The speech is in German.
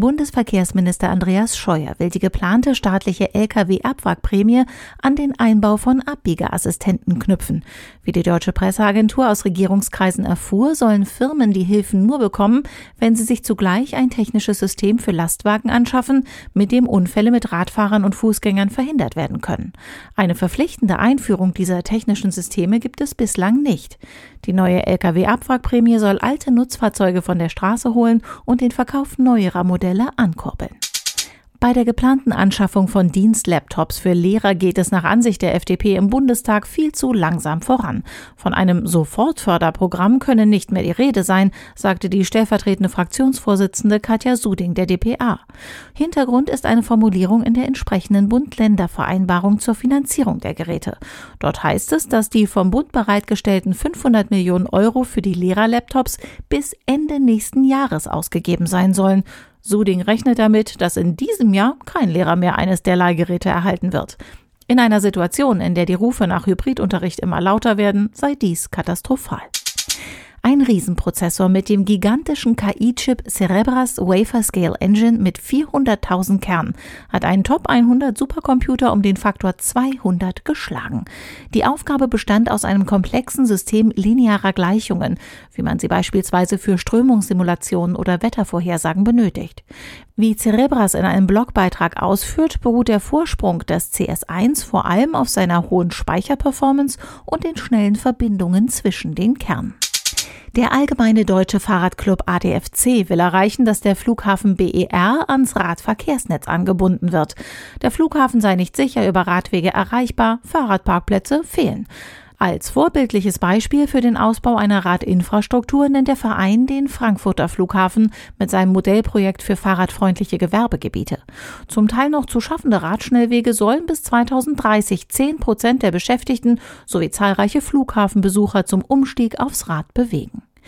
Bundesverkehrsminister Andreas Scheuer will die geplante staatliche Lkw-Abwrackprämie an den Einbau von Abbiegeassistenten knüpfen. Wie die deutsche Presseagentur aus Regierungskreisen erfuhr, sollen Firmen die Hilfen nur bekommen, wenn sie sich zugleich ein technisches System für Lastwagen anschaffen, mit dem Unfälle mit Radfahrern und Fußgängern verhindert werden können. Eine verpflichtende Einführung dieser technischen Systeme gibt es bislang nicht. Die neue Lkw-Abwrackprämie soll alte Nutzfahrzeuge von der Straße holen und den Verkauf neuerer Modelle Modelle ankurbeln. Bei der geplanten Anschaffung von Dienstlaptops für Lehrer geht es nach Ansicht der FDP im Bundestag viel zu langsam voran. Von einem Sofortförderprogramm könne nicht mehr die Rede sein, sagte die stellvertretende Fraktionsvorsitzende Katja Suding der DPA. Hintergrund ist eine Formulierung in der entsprechenden Bund-Länder-Vereinbarung zur Finanzierung der Geräte. Dort heißt es, dass die vom Bund bereitgestellten 500 Millionen Euro für die Lehrerlaptops bis Ende nächsten Jahres ausgegeben sein sollen. Suding rechnet damit, dass in diesem Jahr kein Lehrer mehr eines der Leihgeräte erhalten wird. In einer Situation, in der die Rufe nach Hybridunterricht immer lauter werden, sei dies katastrophal. Ein Riesenprozessor mit dem gigantischen KI-Chip Cerebras Wafer Scale Engine mit 400.000 Kernen hat einen Top 100 Supercomputer um den Faktor 200 geschlagen. Die Aufgabe bestand aus einem komplexen System linearer Gleichungen, wie man sie beispielsweise für Strömungssimulationen oder Wettervorhersagen benötigt. Wie Cerebras in einem Blogbeitrag ausführt, beruht der Vorsprung des CS1 vor allem auf seiner hohen Speicherperformance und den schnellen Verbindungen zwischen den Kernen. Der Allgemeine Deutsche Fahrradclub ADFC will erreichen, dass der Flughafen BER ans Radverkehrsnetz angebunden wird. Der Flughafen sei nicht sicher über Radwege erreichbar, Fahrradparkplätze fehlen. Als vorbildliches Beispiel für den Ausbau einer Radinfrastruktur nennt der Verein den Frankfurter Flughafen mit seinem Modellprojekt für fahrradfreundliche Gewerbegebiete. Zum Teil noch zu schaffende Radschnellwege sollen bis 2030 10 Prozent der Beschäftigten sowie zahlreiche Flughafenbesucher zum Umstieg aufs Rad bewegen.